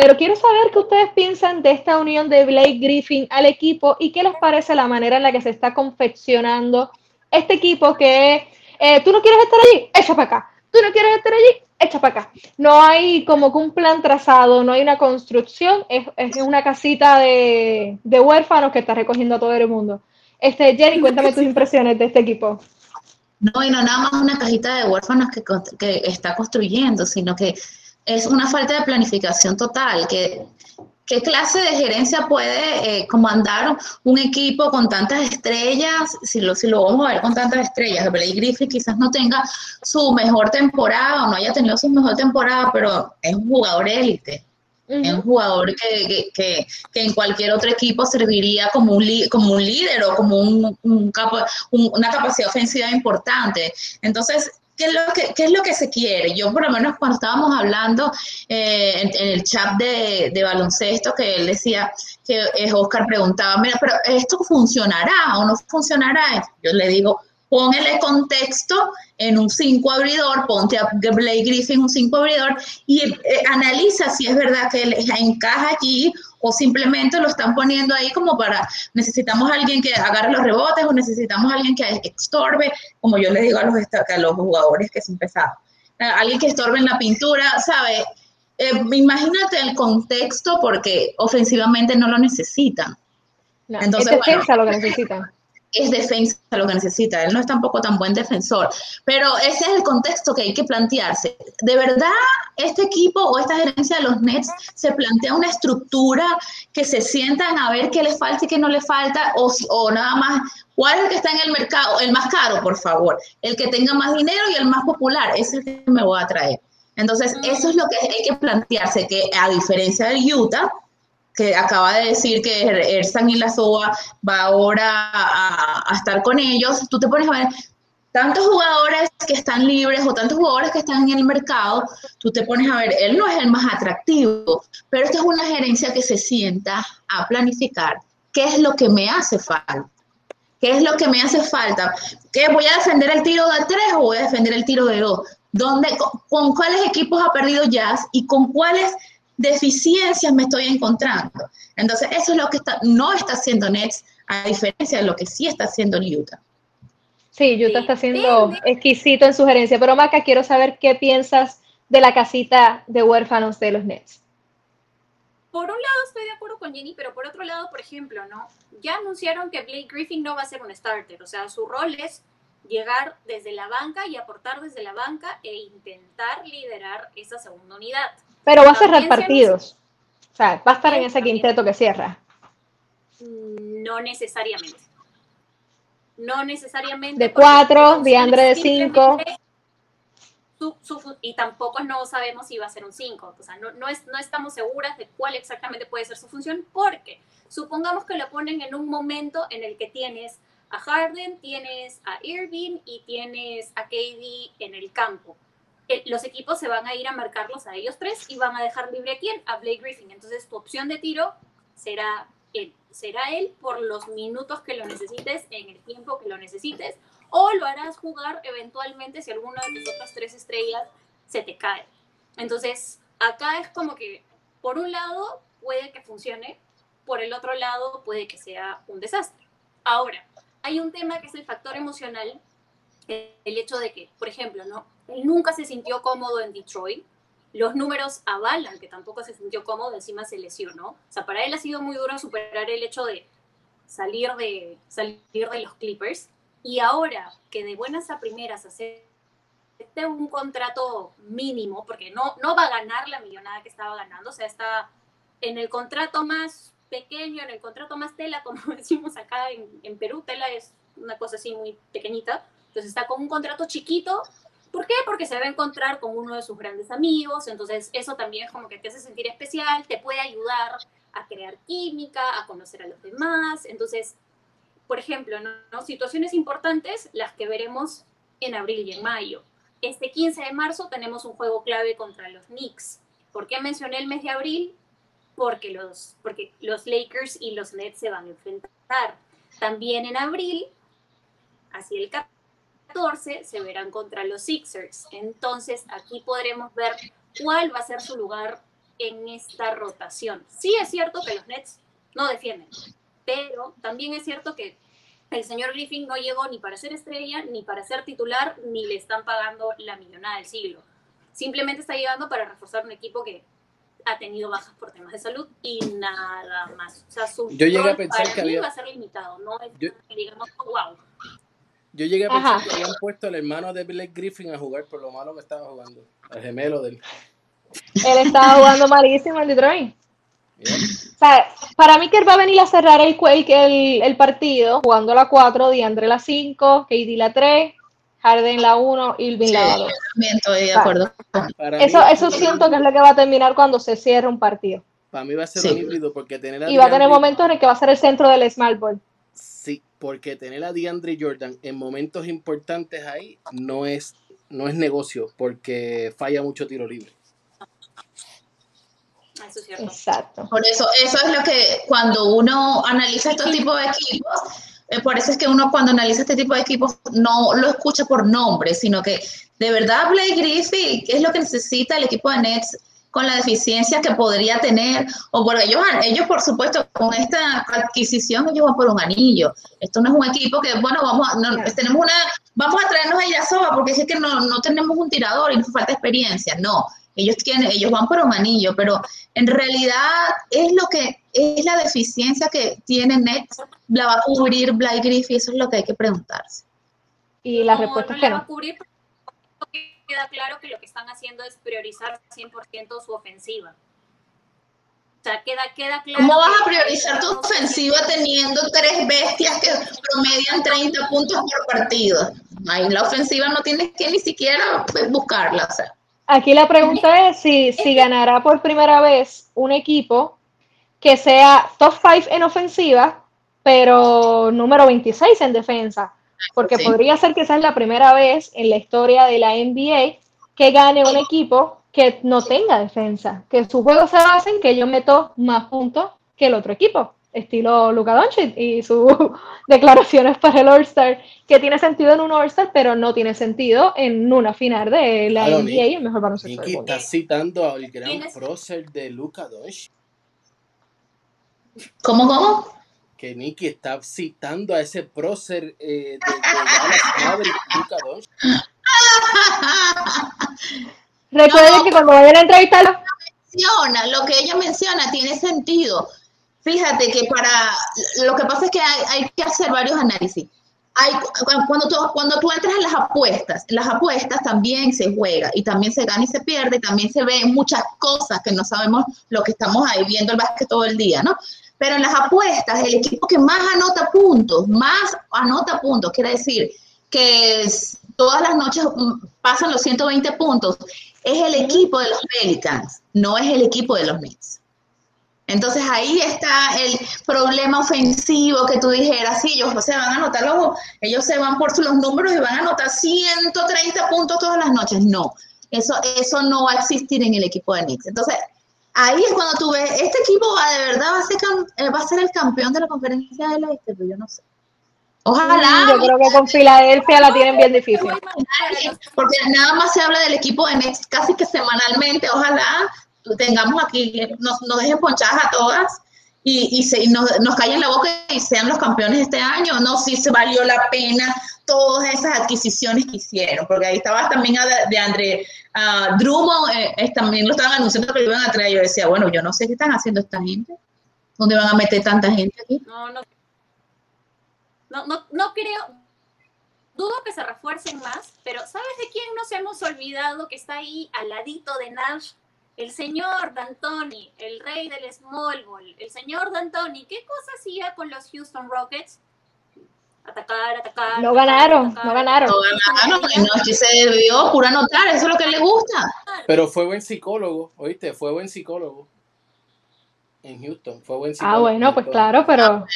pero quiero saber qué ustedes piensan de esta unión de Blake Griffin al equipo y qué les parece la manera en la que se está confeccionando este equipo que eh, tú no quieres estar allí, echa para acá, tú no quieres estar allí, echa para acá. No hay como que un plan trazado, no hay una construcción, es, una casita de, huérfanos que está recogiendo a todo el mundo. Este, Jenny, cuéntame tus impresiones de este equipo. No, y no nada más una cajita de huérfanos que, que está construyendo, sino que es una falta de planificación total, que ¿Qué clase de gerencia puede eh, comandar un equipo con tantas estrellas? Si lo, si lo vamos a ver con tantas estrellas, Blake Griffith quizás no tenga su mejor temporada o no haya tenido su mejor temporada, pero es un jugador élite. Es un jugador que, que, que, en cualquier otro equipo serviría como un, como un líder o como un, un, una capacidad ofensiva importante. Entonces, ¿Qué es, lo que, es lo que se quiere? Yo por lo menos cuando estábamos hablando eh, en, el chat de, baloncesto, que él decía, que eh, Oscar preguntaba, mira, pero ¿esto funcionará o no funcionará? Yo le digo, póngale contexto en un 5 abridor, ponte a Blake Griffin un 5 abridor y eh, analiza si es verdad que él encaja allí o simplemente lo están poniendo ahí como para, necesitamos a alguien que agarre los rebotes o necesitamos a alguien que estorbe, como yo le digo a los, a los jugadores que son pesados. Alguien que estorbe en la pintura, ¿sabe? Eh, imagínate el contexto porque ofensivamente no lo necesitan. Entonces, es lo que necesitan es defensa lo que necesita. Él no es tampoco tan buen defensor. Pero ese es el contexto que hay que plantearse. ¿De verdad este equipo o esta gerencia de los Nets se plantea una estructura que se sientan a ver qué les falta y qué no les falta? O, o nada más, ¿cuál es el que está en el mercado? El más caro, por favor. El que tenga más dinero y el más popular. Es el que me voy a traer. Entonces, eso es lo que hay que plantearse, que a diferencia del Utah, que acaba de decir que Ersan y la SOA va ahora a, estar con ellos, tú te pones a ver, tantos jugadores que están libres o tantos jugadores que están en el mercado, tú te pones a ver, él no es el más atractivo, pero esta es una gerencia que se sienta a planificar qué es lo que me hace falta. ¿Qué es lo que me hace falta? ¿Qué voy a defender el tiro de tres o voy a defender el tiro de dos? ¿Dónde, con, cuáles equipos ha perdido Jazz y con cuáles deficiencias me estoy encontrando? Entonces, eso es lo que está, no está haciendo Nets, a diferencia de lo que sí está haciendo Utah. Sí, Utah está siendo exquisito en sugerencia. Pero Maca, quiero saber qué piensas de la casita de huérfanos de los Nets. Por un lado estoy de acuerdo con Jenny, pero por otro lado, por ejemplo, ¿no? Ya anunciaron que Blake Griffin no va a ser un starter, o sea, su rol es llegar desde la banca y aportar desde la banca e intentar liderar esa segunda unidad. Pero va a cerrar partidos. O sea, va a estar en ese quinteto que cierra. No necesariamente. No necesariamente. De cuatro, de Andre de cinco. y tampoco no sabemos si va a ser un 5. O sea, no, no, es, no estamos seguras de cuál exactamente puede ser su función, porque supongamos que lo ponen en un momento en el que tienes a Harden, tienes a Irving y tienes a KD en el campo. Los equipos se van a ir a marcarlos a ellos tres y van a dejar libre a quién? A Blake Griffin. Entonces tu opción de tiro será él. Será él por los minutos que lo necesites, en el tiempo que lo necesites, o lo harás jugar eventualmente si alguna de tus otras tres estrellas se te cae. Entonces, acá es como que, por un lado, puede que funcione, por el otro lado, puede que sea un desastre. Ahora, hay un tema que es el factor emocional, el hecho de que, por ejemplo, ¿no? Él nunca se sintió cómodo en Detroit, los números avalan que tampoco se sintió cómodo, encima se lesionó. O sea, para él ha sido muy duro superar el hecho de salir de, salir de los Clippers. Y ahora que de buenas a primeras hace un contrato mínimo, porque no, no va a ganar la millonada que estaba ganando, o sea, está en el contrato más pequeño, en el contrato más tela, como decimos acá en, en Perú, tela es una cosa así muy pequeñita, entonces está con un contrato chiquito ¿Por qué? Porque se va a encontrar con uno de sus grandes amigos, entonces eso también es como que te hace sentir especial, te puede ayudar a crear química, a conocer a los demás. Entonces, por ejemplo, ¿no? situaciones importantes, las que veremos en abril y en mayo. Este 15 de marzo tenemos un juego clave contra los Knicks. ¿Por qué mencioné el mes de abril? Porque los, porque los Lakers y los Nets se van a enfrentar. También en abril, así el 14 se verán contra los Sixers. Entonces aquí podremos ver cuál va a ser su lugar en esta rotación. Sí es cierto que los Nets no defienden, pero también es cierto que el señor Griffin no llegó ni para ser estrella, ni para ser titular, ni le están pagando la millonada del siglo. Simplemente está llegando para reforzar un equipo que ha tenido bajas por temas de salud y nada más. O sea, su Yo llegué a pensar que había... va a ser limitado, no es que digamos, wow. Yo llegué a pensar que habían puesto al hermano de Blake Griffin a jugar por lo malo que estaba jugando. El gemelo del. Él estaba jugando malísimo en Detroit. O sea, para mí que él va a venir a cerrar el, el, el partido jugando la 4, Diandre la 5, KD la 3, Harden la 1, Irving la 2. También estoy de acuerdo. eso eso siento que es lo que va a terminar cuando se cierre un partido. Para mí va a ser un híbrido porque tener Y va a tener momentos en el que va a ser el centro del smart ball. Sí, porque tener a DeAndre Jordan en momentos importantes ahí no es, no es negocio, porque falla mucho tiro libre. Eso es cierto. Exacto. Por eso, eso es lo que cuando uno analiza estos tipos de equipos, eh, por eso es que uno cuando analiza este tipo de equipos no lo escucha por nombre, sino que de verdad Blake Griffith es lo que necesita el equipo de Nets con la deficiencia que podría tener, o porque ellos, ellos por supuesto, con esta adquisición, ellos van por un anillo. Esto no es un equipo que, bueno, vamos a, no, tenemos una, vamos a traernos a Yasoba porque es que no, no tenemos un tirador y nos falta experiencia. No, ellos tienen, ellos van por un anillo, pero en realidad es lo que, es la deficiencia que tiene Nets, la va a cubrir Blake Griffith, eso es lo que hay que preguntarse. Y la respuesta es que no queda claro que lo que están haciendo es priorizar 100% su ofensiva. O sea, queda, queda claro. ¿Cómo vas a priorizar tu ofensiva teniendo tres bestias que promedian 30 puntos por partido? Ahí la ofensiva no tienes que ni siquiera buscarla. O sea. Aquí la pregunta es si, si ganará por primera vez un equipo que sea top 5 en ofensiva, pero número 26 en defensa porque podría ser que sea la primera vez en la historia de la NBA que gane un equipo que no tenga defensa, que su juego se base en que yo meto más puntos que el otro equipo, estilo Luka Doncic y sus declaraciones para el All-Star, que tiene sentido en un All-Star, pero no tiene sentido en una final de la NBA y el mejor baloncesto del mundo. está citando al gran prócer de Luka Doncic. ¿Cómo, cómo? Que Nicky está citando a ese prócer eh, de, de Dallas Luka Doncic. Recuerden que cuando vayan a entrevistarlo. Menciona, lo que ella menciona tiene sentido. Fíjate que para. Lo que pasa es que hay, que hacer varios análisis. Hay, cuando, tú, cuando tú entras en las apuestas, en las apuestas también se juega y también se gana y se pierde, también se ven muchas cosas que no sabemos lo que estamos ahí viendo el básquet todo el día, ¿no? Pero en las apuestas, el equipo que más anota puntos, más anota puntos, quiere decir que todas las noches pasan los 120 puntos, es el equipo de los Pelicans, no es el equipo de los Knicks. Entonces ahí está el problema ofensivo que tú dijeras, sí, ellos se van a anotar los, ellos se van por los números y van a anotar 130 puntos todas las noches. No, eso, eso no va a existir en el equipo de Knicks. Entonces, ahí es cuando tú ves, este equipo va de verdad va a ser, eh, va a ser el campeón de la conferencia del este, pero yo no sé. Ojalá. Yo creo que con Filadelfia la tienen bien difícil. Porque nada más se habla del equipo Next casi que semanalmente. Ojalá tengamos aquí, nos, nos dejen ponchadas a todas y, y, se, nos, nos callen la boca y sean los campeones este año. No, si se valió la pena todas esas adquisiciones que hicieron. Porque ahí estaba también de André uh, Drummond, eh, también lo estaban anunciando que lo iban a traer. Yo decía, bueno, yo no sé qué están haciendo esta gente. ¿Dónde van a meter tanta gente aquí? No, no no, no, no creo, dudo que se refuercen más, pero ¿sabes de quién nos hemos olvidado que está ahí al ladito de Nash? El señor D'Antoni, el rey del small ball. El señor D'Antoni, ¿qué cosa hacía con los Houston Rockets? Atacar, atacar. No ganaron, no ganaron. No ganaron, no, se debió pura anotar, eso es lo que le gusta. Pero fue buen psicólogo, ¿oíste? Fue buen psicólogo en Houston, fue buen ah, psicólogo. Ah, bueno, pues claro, pero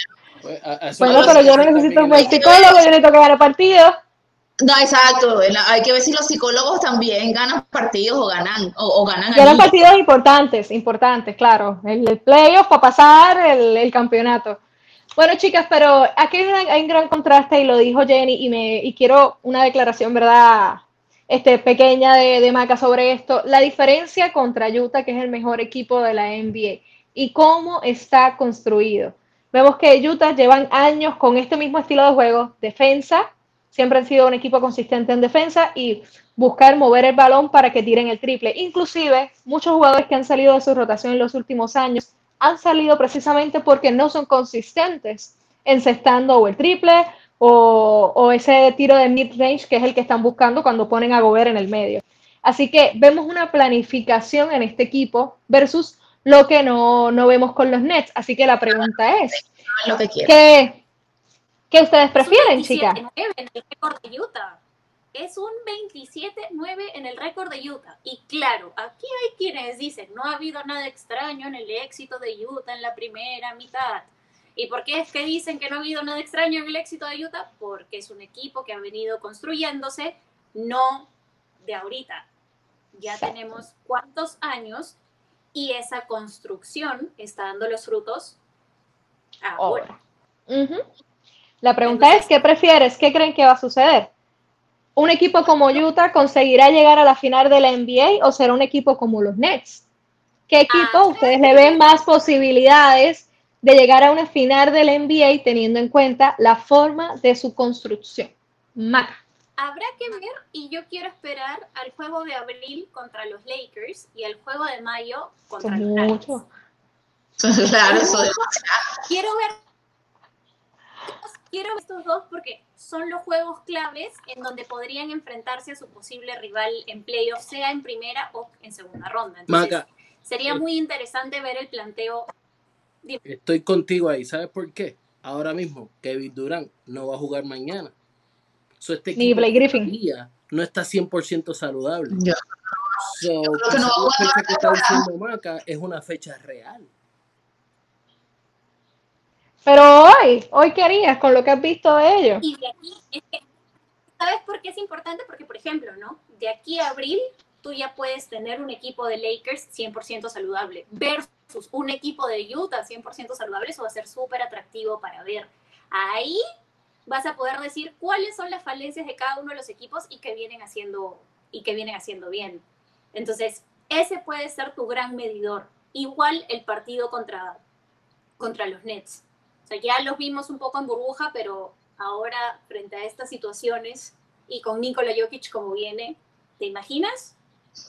pues, bueno, pero yo no necesito un psicólogo, yo necesito que gane partidos. No, exacto. Hay que ver si los psicólogos también ganan partidos o ganan o, ganan. Ganan partidos importantes, importantes, claro. El, playoff para pasar el, campeonato. Bueno, chicas, pero aquí hay, un gran contraste y lo dijo Jenny y me y quiero una declaración, ¿verdad? Este, pequeña de, de Maca sobre esto. La diferencia contra Utah, que es el mejor equipo de la NBA, y cómo está construido. Vemos que Utah llevan años con este mismo estilo de juego, defensa, siempre han sido un equipo consistente en defensa y buscar mover el balón para que tiren el triple. Inclusive, muchos jugadores que han salido de su rotación en los últimos años han salido precisamente porque no son consistentes encestando o el triple o, o ese tiro de mid-range que es el que están buscando cuando ponen a Gobert en el medio. Así que vemos una planificación en este equipo versus lo que no, vemos con los Nets. Así que la pregunta es, ¿qué, ¿qué, ustedes prefieren, chicas? en el récord de Utah. Es un 27-9 en el récord de Utah. Y claro, aquí hay quienes dicen, no ha habido nada extraño en el éxito de Utah en la primera mitad. ¿Y por qué es que dicen que no ha habido nada extraño en el éxito de Utah? Porque es un equipo que ha venido construyéndose, no de ahorita. Ya tenemos cuántos años y esa construcción está dando los frutos ahora. La pregunta es, ¿qué prefieres? ¿Qué creen que va a suceder? ¿Un equipo como Utah conseguirá llegar a la final de la NBA o será un equipo como los Nets? ¿Qué equipo ah, ustedes le ven más posibilidades de llegar a una final de la NBA teniendo en cuenta la forma de su construcción? Maca. Habrá que ver y yo quiero esperar al juego de abril contra los Lakers y al juego de mayo contra los Nuggets. Claro, eso Quiero ver quiero ver estos dos porque son los juegos claves en donde podrían enfrentarse a su posible rival en playoff, sea en primera o en segunda ronda. Entonces, sería eh, muy interesante ver el planteo. Estoy contigo ahí, ¿sabes por qué? Ahora mismo Kevin Durant no va a jugar mañana este Ni Blake Griffin. No está 100% saludable. Ya. que no fecha que está diciendo Maca es una fecha real. Pero hoy, hoy querías con lo que has visto de ellos. Y de aquí, es que, ¿sabes por qué es importante? Porque, por ejemplo, ¿no? De aquí a abril, tú ya puedes tener un equipo de Lakers 100% saludable versus un equipo de Utah 100% saludable. Eso va a ser súper atractivo para ver. Ahí vas a poder decir cuáles son las falencias de cada uno de los equipos y qué vienen haciendo, y qué vienen haciendo bien. Entonces, ese puede ser tu gran medidor. Igual el partido contra, contra los Nets. O sea, ya los vimos un poco en burbuja, pero ahora frente a estas situaciones y con Nikola Jokic como viene, ¿te imaginas?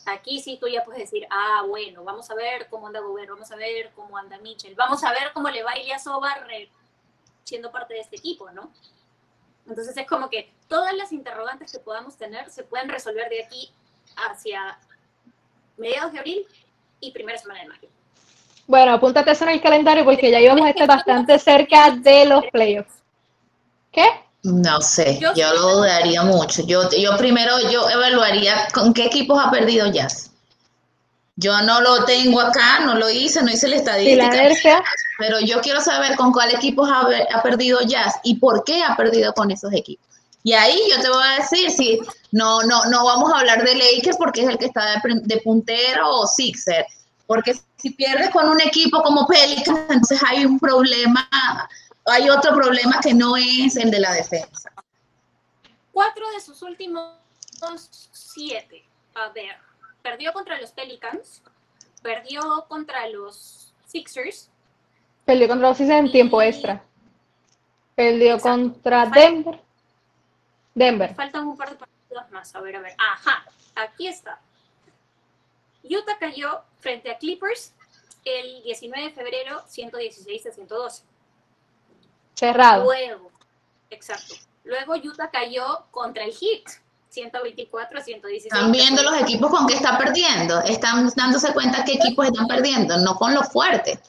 Aquí sí tú ya puedes decir, ah, bueno, vamos a ver cómo anda Gobert, vamos a ver cómo anda Mitchell, vamos a ver cómo le va a Sobar siendo parte de este equipo, ¿no? Entonces es como que todas las interrogantes que podamos tener se pueden resolver de aquí hacia mediados de abril y primera semana de mayo. Bueno, apúntate eso en el calendario porque ya íbamos a estar bastante cerca de los playoffs. ¿Qué? No sé, yo, lo dudaría mucho. Yo, yo primero yo evaluaría con qué equipos ha perdido Jazz. Yo no lo tengo acá, no lo hice, no hice la estadística. Pero yo quiero saber con cuál equipos ha, ha perdido Jazz y por qué ha perdido con esos equipos. Y ahí yo te voy a decir si no, no, no vamos a hablar de Lakers porque es el que está de, puntero o Sixer. Porque si pierdes con un equipo como Pelicans, entonces hay un problema, hay otro problema que no es el de la defensa. Cuatro de sus últimos siete. A ver, perdió contra los Pelicans, perdió contra los Sixers. Perdió contra los Sixers en tiempo extra. Perdió contra Denver. Denver. Faltan un par de partidos más. A ver, a ver. Ajá, aquí está. Utah cayó frente a Clippers el 19 de febrero, 116 a 112. Cerrado. Luego, exacto. Luego Utah cayó contra el Heat, 124 a 116. Están viendo los equipos con que está perdiendo. Están dándose cuenta qué equipos están perdiendo, no con los fuertes.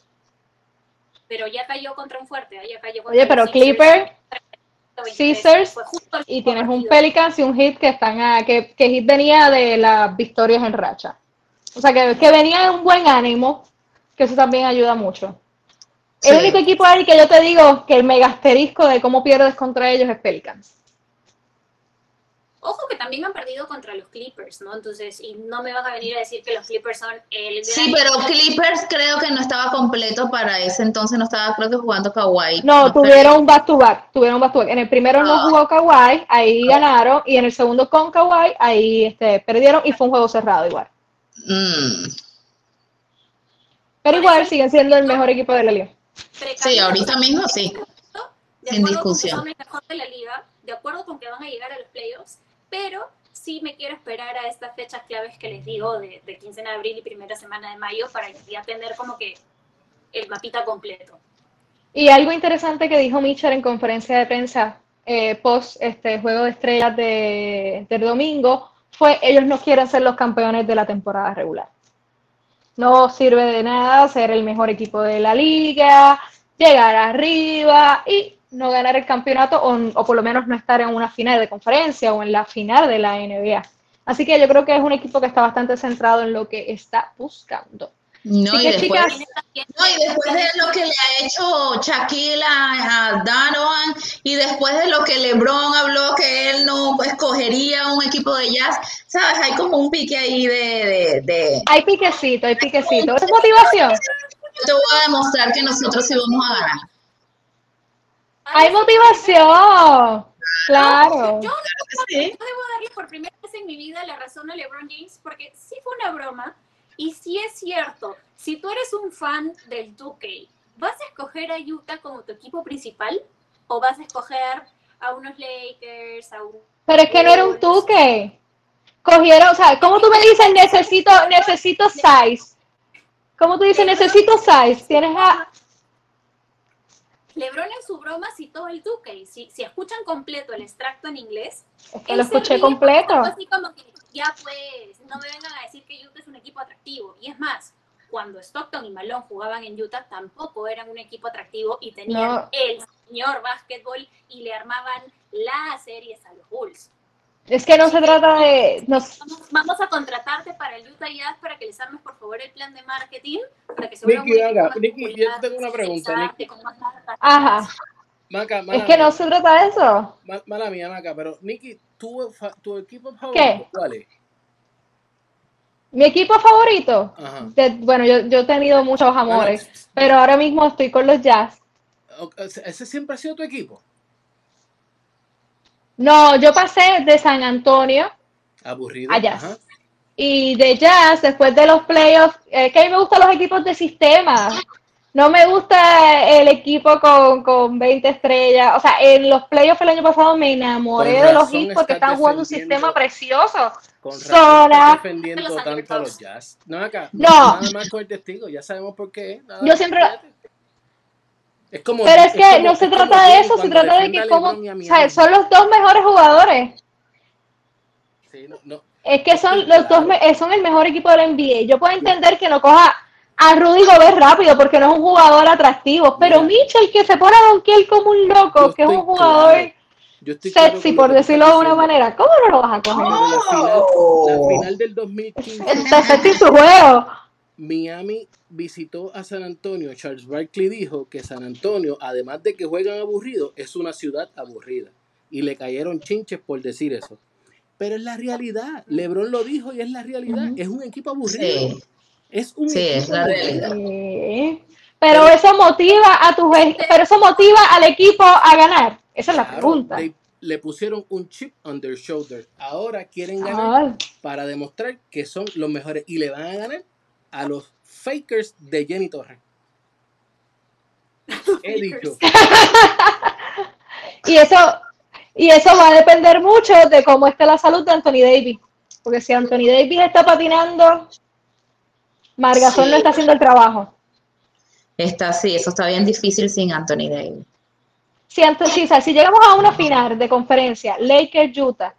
Pero ya cayó contra un fuerte. Ya cayó contra Oye, pero Clippers Caesars y tienes un Pelicans y un Hit que están a, que, que Hit venía de las victorias en racha. O sea, que, que venía en un buen ánimo, que eso también ayuda mucho. El único equipo ahí que yo te digo que el mega asterisco de cómo pierdes contra ellos es Pelicans. Ojo que también han perdido contra los Clippers, ¿no? Entonces, y no me vas a venir a decir que los Clippers son el... Sí, pero Clippers creo que no estaba completo para ese entonces, no estaba creo que jugando Kawhi. No, tuvieron un back-to-back, tuvieron un back-to-back. En el primero no, jugó Kawhi, ahí ganaron, y en el segundo con Kawhi, ahí este, perdieron y fue un juego cerrado igual. Mm. Pero igual siguen siendo el mejor equipo de la liga. Sí, ahorita mismo sí. Sin discusión. Son el mejor de la liga, de acuerdo con que van a llegar a los playoffs, pero sí me quiero esperar a estas fechas claves que les digo de, 15 de abril y primera semana de mayo para ya tener como que el mapita completo. Y algo interesante que dijo Mitchell en conferencia de prensa eh, post este juego de estrellas de, del domingo fue ellos no quieren ser los campeones de la temporada regular. No sirve de nada ser el mejor equipo de la liga, llegar arriba y no ganar el campeonato o, por lo menos no estar en una final de conferencia o en la final de la NBA. Así que yo creo que es un equipo que está bastante centrado en lo que está buscando. No, y después, no, y después, de lo que le ha hecho Shaquille a, Donovan y después de lo que LeBron habló que él no escogería un equipo de jazz, ¿sabes? Hay como un pique ahí de... de, Hay piquecito, hay piquecito. ¿Esa es motivación? Yo te voy a demostrar que nosotros sí vamos a ganar. Hay motivación. Claro. Yo, debo darle por primera vez en mi vida la razón a LeBron James porque sí fue una broma y sí es cierto. Si tú eres un fan del 2K, ¿vas a escoger a Utah como tu equipo principal o vas a escoger a unos Lakers, a un... Pero es que no era un 2K. Cogieron, o sea, ¿cómo tú me dices necesito necesito size? ¿Cómo tú dices necesito size? Tienes a Lebron en su broma citó el Duque. Si, si escuchan completo el extracto en inglés. lo escuché completo. Así como que ya pues, no me vengan a decir que Utah es un equipo atractivo. Y es más, cuando Stockton y Malone jugaban en Utah, tampoco eran un equipo atractivo y tenían el señor básquetbol y le armaban las series a los Bulls. Es que no se trata de. Vamos, Vamos a contratarte para el Utah Jazz para que les armes por favor el plan de marketing para que se Nicky, haga. Nicky, yo tengo una pregunta. Nicky. Ajá. Maca, es que no se trata de eso. Mala mía, Maca, pero Nicky, ¿tu, tu equipo favorito cuál es? Mi equipo favorito, bueno, yo, yo, he tenido muchos amores, pero ahora mismo estoy con los Jazz. ¿Ese siempre ha sido tu equipo? No, yo pasé de San Antonio Aburrido. a Jazz. Y de Jazz, después de los playoffs, que a mí me gustan los equipos de sistema. No me gusta el equipo con, con 20 estrellas. O sea, en los playoffs el año pasado me enamoré de los Heat porque están jugando un sistema precioso. Con Sola. defendiendo tanto a los Jazz. No, acá. No. Nada más con el testigo. Ya sabemos por qué. Yo siempre. Es como, Pero es, que no se trata de eso, se trata de que como, o sea, son los dos mejores jugadores. Sí, no, no. Es que son los dos, son el mejor equipo de la NBA. Yo puedo entender que no coja a Rudy Gobert rápido porque no es un jugador atractivo, pero Mitchell que se pone a donkear como un loco, que es un jugador sexy, por decirlo de una manera, ¿cómo no lo vas a coger? La, final, del 2015. sexy su juego. Miami visitó a San Antonio. Charles Barkley dijo que San Antonio, además de que juegan aburrido, es una ciudad aburrida. Y le cayeron chinches por decir eso. Pero es la realidad. LeBron lo dijo y es la realidad. Es un equipo aburrido. Es un sí, es la realidad. Pero eso motiva a tu pero eso motiva al equipo a ganar. Esa es la pregunta. le pusieron un chip on their shoulder. Ahora quieren ganar para demostrar que son los mejores y le van a ganar a los fakers de Jenny Torres. He dicho. y eso y eso va a depender mucho de cómo esté la salud de Anthony Davis. Porque si Anthony Davis está patinando, Margasol no está haciendo el trabajo. Está, sí, eso está bien difícil sin Anthony Davis. Si, si llegamos a una final de conferencia, Lakers, Utah,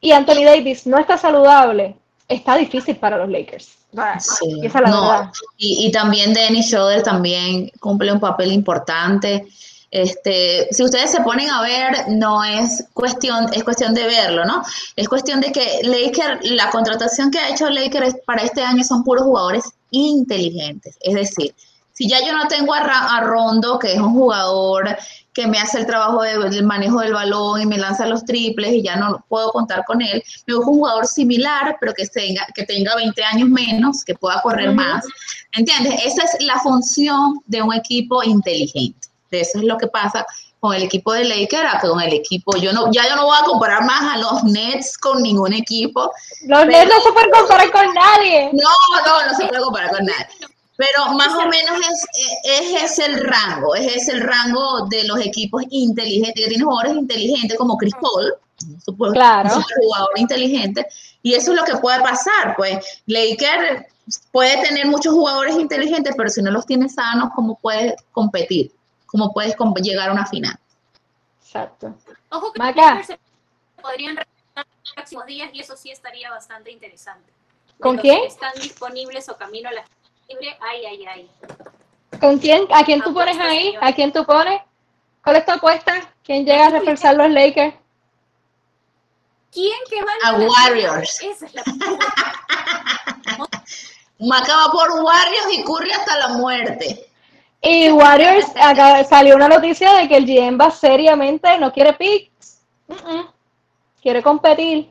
y Anthony Davis no está saludable, está difícil para los Lakers. Sí. Esa es la verdad. Y, y, también Dennis Schroeder también cumple un papel importante. Este, si ustedes se ponen a ver, no es cuestión, es cuestión de verlo, ¿no? Es cuestión de que Lakers, la contratación que ha hecho Lakers para este año son puros jugadores inteligentes. Es decir, si ya yo no tengo a, Rondo, que es un jugador que me hace el trabajo del manejo del balón y me lanza los triples y ya no puedo contar con él, me busco un jugador similar, pero que tenga, que tenga 20 años menos, que pueda correr más. ¿Entiendes? Esa es la función de un equipo inteligente. Eso es lo que pasa con el equipo de Lakers, con el equipo, yo no, ya yo no voy a comparar más a los Nets con ningún equipo. Los Nets no se pueden comparar con nadie. No, no, no se puede comparar con nadie. Pero más o menos es, es, es el rango, es, es el rango de los equipos inteligentes, que tienen jugadores inteligentes como Chris Paul, supongo, claro. un jugador inteligente, y eso es lo que puede pasar, pues Lakers puede tener muchos jugadores inteligentes, pero si no los tiene sanos, ¿cómo puede competir? Cómo puedes llegar a una final. Exacto. Ojo que Maca. se podrían en los próximos días y eso sí estaría bastante interesante. ¿Con quién? Están disponibles o camino a la libre. Ay, ay, ay. ¿Con quién? ¿A quién tú pones ahí? ¿A quién tú pones? ¿Cuál es tu apuesta? ¿Quién llega a reforzar los Lakers? ¿Quién que va a Warriors? Esa es la Maca va por Warriors y Curry hasta la muerte. Y Warriors, acá salió una noticia de que el GM va seriamente, no quiere picks, quiere competir.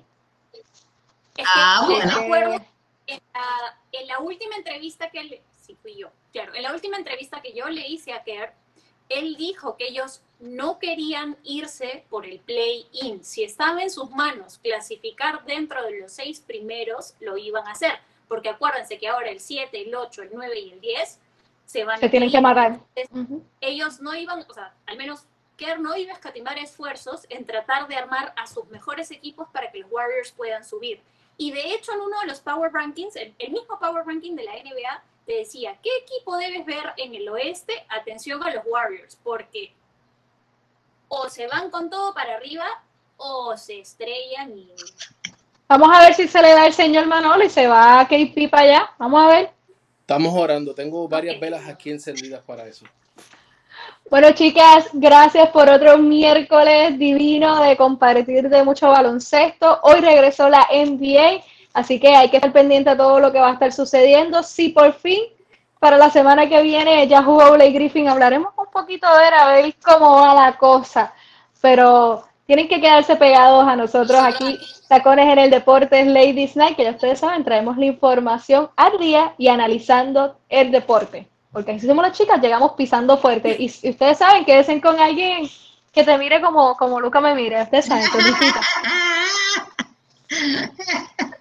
ah, bueno. en, la, última entrevista que le, sí fui yo, claro, en la última entrevista que yo le hice a Kerr, él dijo que ellos no querían irse por el play-in. Si estaba en sus manos clasificar dentro de los seis primeros, lo iban a hacer. Porque acuérdense que ahora el 7, el 8, el 9 y el 10 se van se tienen que amarrar. Ellos no iban, o sea, al menos Kerr no iba a escatimar esfuerzos en tratar de armar a sus mejores equipos para que los Warriors puedan subir. Y de hecho, en uno de los Power Rankings, el, mismo Power Ranking de la NBA, te decía, ¿qué equipo debes ver en el oeste? Atención a los Warriors, porque o se van con todo para arriba o se estrellan y... Vamos a ver si se le da el señor Manolo y se va a KP para allá. Vamos a ver. Estamos orando. Tengo varias velas aquí encendidas para eso. Bueno, chicas, gracias por otro miércoles divino de compartir de mucho baloncesto. Hoy regresó la NBA. Así que hay que estar pendiente a todo lo que va a estar sucediendo. Si por fin para la semana que viene ya jugó Blake Griffin, hablaremos un poquito de él, a ver cómo va la cosa. Pero tienen que quedarse pegados a nosotros aquí, Tacones en el Deporte, Ladies Night, que ya ustedes saben, traemos la información al día y analizando el deporte. Porque así somos las chicas, llegamos pisando fuerte. Y, ustedes saben, quédense con alguien que te mire como, como Luca me mira. Ustedes saben,